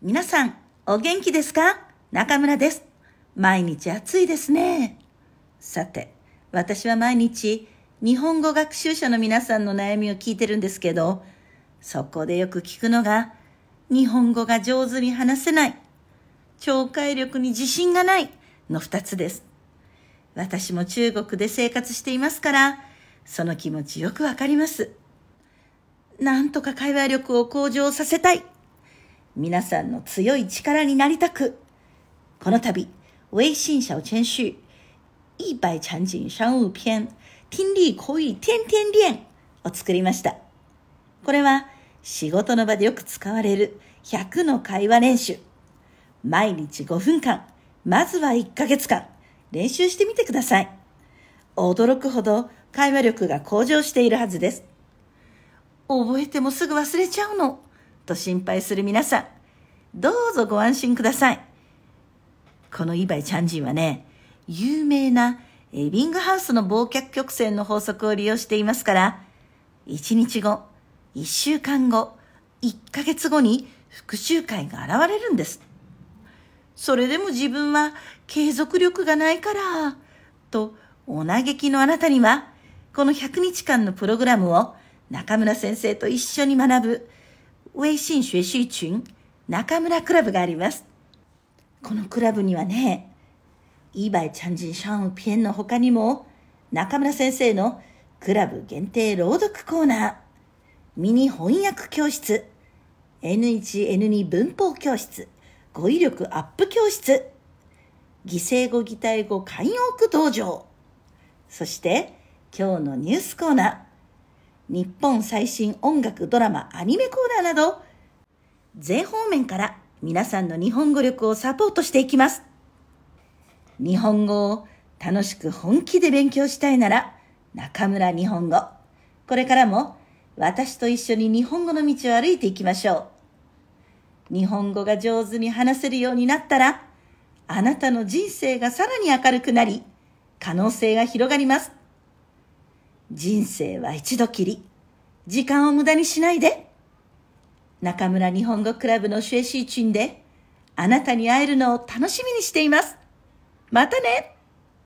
皆さん、お元気ですか？中村です。毎日暑いですね。さて、私は毎日、日本語学習者の皆さんの悩みを聞いてるんですけど、そこでよく聞くのが、日本語が上手に話せない、聴解力に自信がないの二つです。私も中国で生活していますから、その気持ちよくわかります。なんとか会話力を向上させたい。皆さんの強い力になりたく。この度、微信小程序、一百场景商務篇、听力口语天天練を作りました。これは仕事の場でよく使われる100の会話練習。毎日5分間、まずは1ヶ月間、練習してみてください。驚くほど会話力が向上しているはずです。覚えてもすぐ忘れちゃうの。と心配する皆さん、どうぞご安心ください。このイバイチャンジンはね、有名なエビングハウスの忘却曲線の法則を利用していますから、1日後、1週間後、1ヶ月後に復習会が現れるんです。それでも自分は継続力がないから、とお嘆きのあなたには、この100日間のプログラムを中村先生と一緒に学ぶ、微信学習群中村クラブがあります。このクラブにはね、イーバイチャンジンシャンピエンの他にも、中村先生のクラブ限定朗読コーナー、ミニ翻訳教室、N1N2 文法教室、語彙力アップ教室、擬声語擬態語慣用句道場、そして今日のニュースコーナー、日本最新音楽ドラマアニメコーナーなど、全方面から皆さんの日本語力をサポートしていきます。日本語を楽しく本気で勉強したいなら、中村日本語。これからも私と一緒に日本語の道を歩いていきましょう。日本語が上手に話せるようになったら、あなたの人生がさらに明るくなり、可能性が広がります。人生は一度きり。時間を無駄にしないで。中村日本語クラブのシュエシーチンで、あなたに会えるのを楽しみにしています。またね